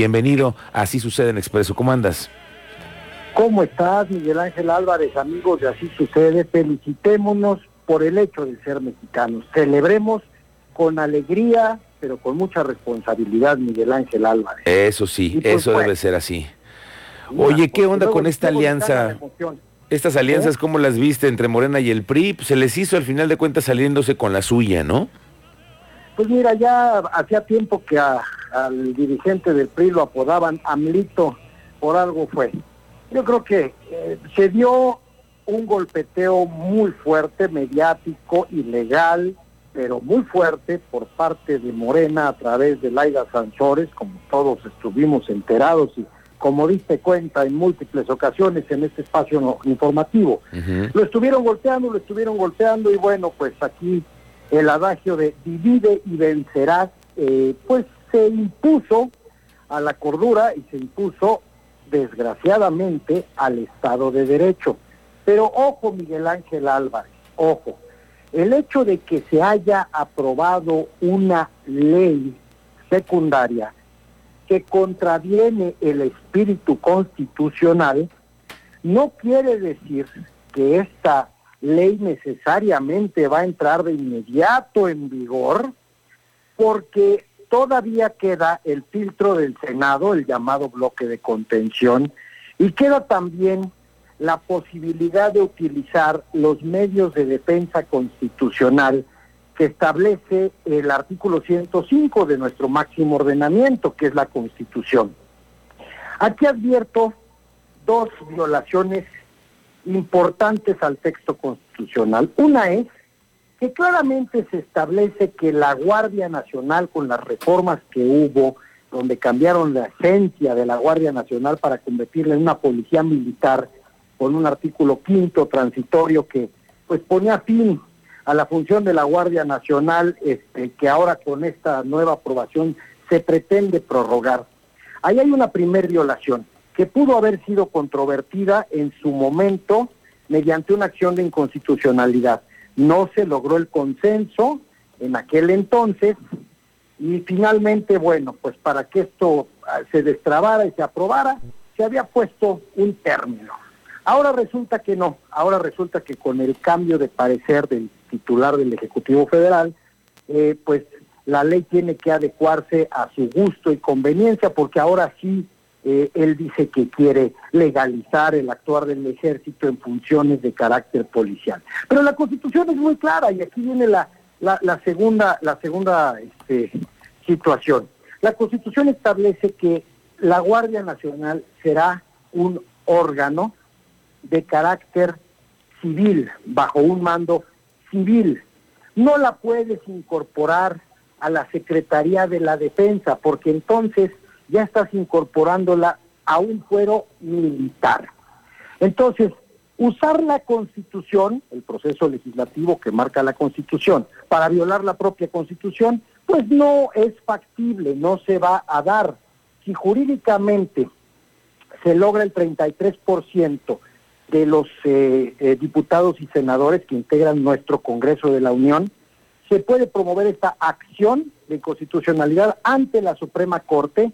Bienvenido, así sucede en Expreso. ¿Cómo andas? ¿Cómo estás, Miguel Ángel Álvarez, amigos de Así Sucede? Felicitémonos por el hecho de ser mexicanos. Celebremos con alegría, pero con mucha responsabilidad, Miguel Ángel Álvarez. Eso sí, pues, eso debe ser así. Oye, ¿qué onda con esta alianza? Estas alianzas, ¿Eh? ¿cómo las viste entre Morena y el PRI? Pues, se les hizo al final de cuentas saliéndose con la suya, ¿no? Pues mira, ya hacía tiempo que al dirigente del PRI lo apodaban Amlito, por algo fue. Yo creo que eh, se dio un golpeteo muy fuerte, mediático, ilegal, pero muy fuerte por parte de Morena a través de Laida Sanchores, como todos estuvimos enterados y como diste cuenta en múltiples ocasiones en este espacio informativo. Lo estuvieron golpeando, lo estuvieron golpeando y bueno, pues aquí el adagio de divide y vencerás, eh, pues se impuso a la cordura y se impuso desgraciadamente al Estado de Derecho. Pero ojo Miguel Ángel Álvarez, ojo, el hecho de que se haya aprobado una ley secundaria que contraviene el espíritu constitucional, no quiere decir que esta ley necesariamente va a entrar de inmediato en vigor, porque todavía queda el filtro del Senado, el llamado bloque de contención, y queda también la posibilidad de utilizar los medios de defensa constitucional que establece el artículo 105 de nuestro máximo ordenamiento, que es la Constitución. Aquí advierto dos violaciones importantes al texto constitucional. Una es que claramente se establece que la Guardia Nacional, con las reformas que hubo, donde cambiaron la esencia de la Guardia Nacional para convertirla en una policía militar, con un artículo quinto transitorio que pues ponía fin a la función de la Guardia Nacional, este, que ahora con esta nueva aprobación se pretende prorrogar. Ahí hay una primer violación que pudo haber sido controvertida en su momento mediante una acción de inconstitucionalidad. No se logró el consenso en aquel entonces y finalmente, bueno, pues para que esto ah, se destrabara y se aprobara, se había puesto un término. Ahora resulta que no, ahora resulta que con el cambio de parecer del titular del Ejecutivo Federal, eh, pues la ley tiene que adecuarse a su gusto y conveniencia, porque ahora sí eh, él dice que quiere legalizar el actuar del ejército en funciones de carácter policial. Pero la constitución es muy clara y aquí viene la, la, segunda, la segunda este, situación. La constitución establece que la Guardia Nacional será un órgano de carácter civil, bajo un mando civil. No la puedes incorporar a la Secretaría de la Defensa, porque entonces ya estás incorporándola a un fuero militar. Entonces, usar la Constitución, el proceso legislativo que marca la Constitución, para violar la propia Constitución, pues no es factible, no se va a dar. Si jurídicamente se logra el 33% de los eh, eh, diputados y senadores que integran nuestro Congreso de la Unión, se puede promover esta acción de constitucionalidad ante la Suprema Corte,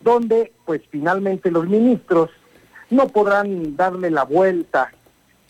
donde pues finalmente los ministros no podrán darle la vuelta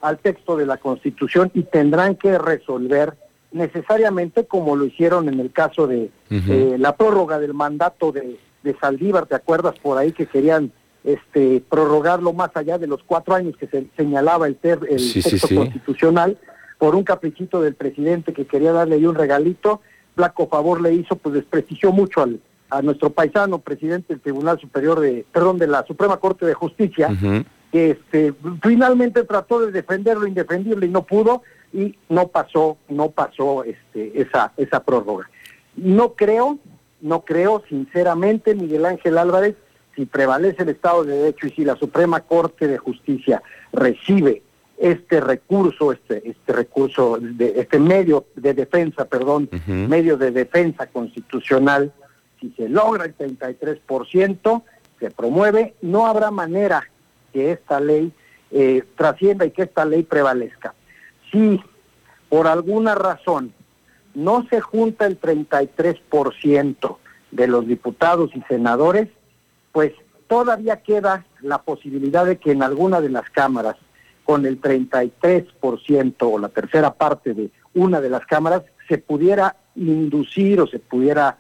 al texto de la Constitución y tendrán que resolver necesariamente como lo hicieron en el caso de eh, la prórroga del mandato de, de Saldívar, ¿te acuerdas por ahí que querían este, prorrogarlo más allá de los cuatro años que se señalaba el, ter, el texto constitucional por un caprichito del presidente que quería darle ahí un regalito, flaco favor le hizo, pues desprestigió mucho al, a nuestro paisano presidente del Tribunal Superior de, perdón, de la Suprema Corte de Justicia, que este, finalmente trató de defenderlo indefendible y no pudo y no pasó, no pasó este, esa, esa prórroga. No creo, no creo sinceramente, Miguel Ángel Álvarez, si prevalece el Estado de Derecho y si la Suprema Corte de Justicia recibe este recurso, este, este recurso, de, este medio de defensa, perdón, medio de defensa constitucional, si se logra el 33%, se promueve, no habrá manera que esta ley eh, trascienda y que esta ley prevalezca. Si por alguna razón no se junta el 33% de los diputados y senadores, pues todavía queda la posibilidad de que en alguna de las cámaras, con el 33% o la tercera parte de una de las cámaras, se pudiera inducir o se pudiera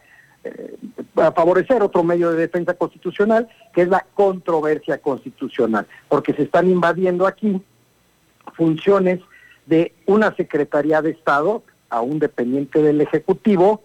eh, favorecer otro medio de defensa constitucional, que es la controversia constitucional, porque se están invadiendo aquí funciones de una Secretaría de Estado, a un dependiente del Ejecutivo,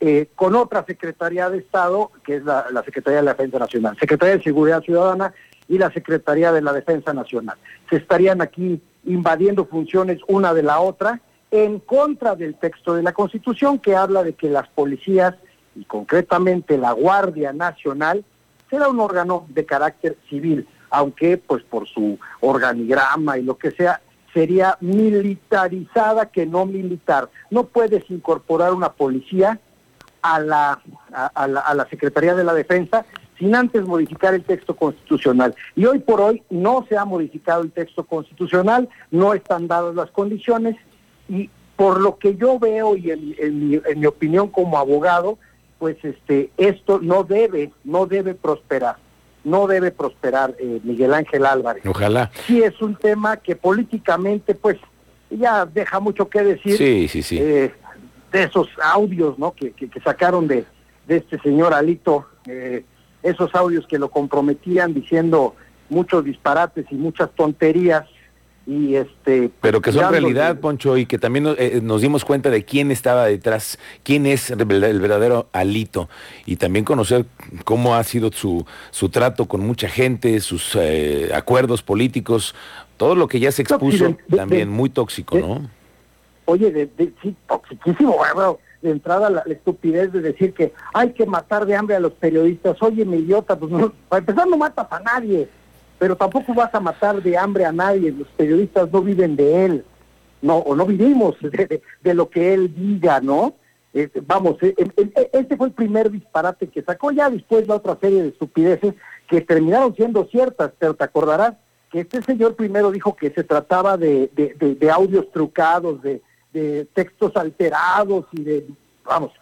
eh, con otra Secretaría de Estado, que es la, Secretaría de la Defensa Nacional, Secretaría de Seguridad Ciudadana y la Secretaría de la Defensa Nacional. Se estarían aquí invadiendo funciones una de la otra en contra del texto de la Constitución que habla de que las policías y concretamente la Guardia Nacional será un órgano de carácter civil, aunque pues por su organigrama y lo que sea sería militarizada que no militar. No puedes incorporar una policía a la, a, la, a la Secretaría de la Defensa sin antes modificar el texto constitucional. Y hoy por hoy no se ha modificado el texto constitucional, no están dadas las condiciones y por lo que yo veo y en, mi, en mi, opinión como abogado, pues este esto no debe no debe prosperar, no debe prosperar eh, Miguel Ángel Álvarez. Ojalá. Sí es un tema que políticamente pues ya deja mucho que decir. Sí, sí, sí. Eh, de esos audios ¿no? que, que, sacaron de, de, este señor Alito, eh, esos audios que lo comprometían diciendo muchos disparates y muchas tonterías. Y este, pero que son realidad, Poncho, y que también eh, nos dimos cuenta de quién estaba detrás, quién es el, verdadero Alito, y también conocer cómo ha sido su, su trato con mucha gente, sus eh, acuerdos políticos, todo lo que ya se expuso, también muy tóxico, ¿no? oye, de, de, sí, toxiquísimo, de entrada la, estupidez de decir que hay que matar de hambre a los periodistas. Oye, mi idiota, pues no, para empezar no matas a nadie, pero tampoco vas a matar de hambre a nadie. Los periodistas no viven de él, no, o no vivimos de, de, lo que él diga, ¿no? Vamos, este fue el primer disparate que sacó, ya después la otra serie de estupideces que terminaron siendo ciertas, pero te acordarás que este señor primero dijo que se trataba de, de audios trucados, de, de textos alterados y de, vamos,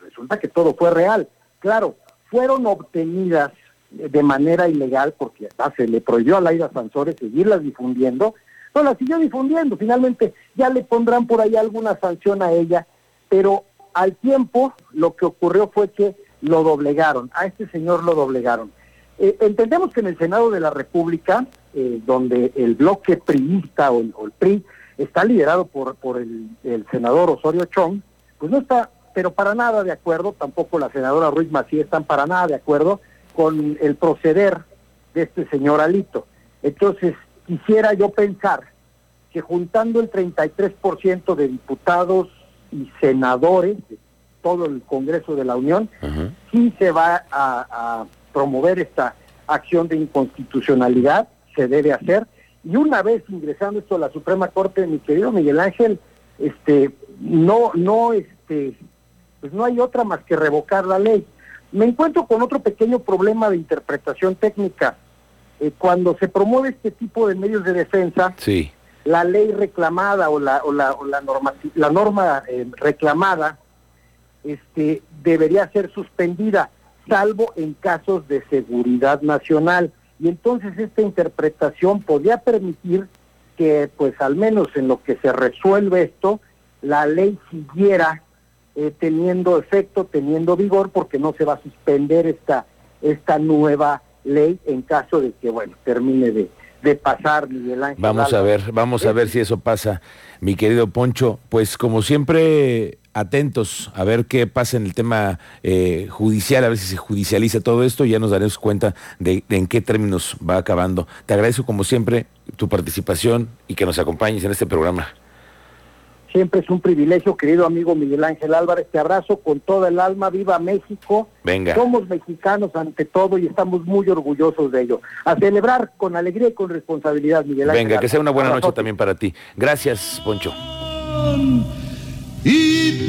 resulta que todo fue real. Claro, fueron obtenidas de manera ilegal porque se le prohibió a Laida Sansores seguirlas difundiendo, no las siguió difundiendo, finalmente ya le pondrán por ahí alguna sanción a ella, pero al tiempo lo que ocurrió fue que lo doblegaron, a este señor lo doblegaron. Eh, entendemos que en el Senado de la República, eh, donde el bloque priista o, o el PRI está liderado por, por el, senador Osorio Chong, pues no está, pero para nada de acuerdo, tampoco la senadora Ruiz Macías están para nada de acuerdo con el proceder de este señor Alito. Entonces, quisiera yo pensar que juntando el 33% de diputados y senadores de todo el Congreso de la Unión, sí se va a promover esta acción de inconstitucionalidad, se debe hacer, y una vez ingresando esto a la Suprema Corte, mi querido Miguel Ángel, este, no, no, este, pues no hay otra más que revocar la ley. Me encuentro con otro pequeño problema de interpretación técnica. Eh, cuando se promueve este tipo de medios de defensa, sí. la ley reclamada o la, o la, o la norma, la norma eh, reclamada este, debería ser suspendida, salvo en casos de seguridad nacional y entonces esta interpretación podría permitir que pues al menos en lo que se resuelve esto, la ley siguiera eh, teniendo efecto, teniendo vigor, porque no se va a suspender esta, esta nueva ley en caso de que, bueno, termine de, de pasar Miguel Ángel. Vamos a ver, vamos a ver si eso pasa, mi querido Poncho. Pues como siempre, atentos a ver qué pasa en el tema eh, judicial, a ver si se judicializa todo esto y ya nos daremos cuenta de, en qué términos va acabando. Te agradezco como siempre tu participación y que nos acompañes en este programa. Siempre es un privilegio, querido amigo Miguel Ángel Álvarez. Te abrazo con toda el alma. Viva México. Venga. Somos mexicanos ante todo y estamos muy orgullosos de ello. A celebrar con alegría y con responsabilidad, Miguel Ángel. Venga, que sea una buena noche también para ti. Gracias, Poncho.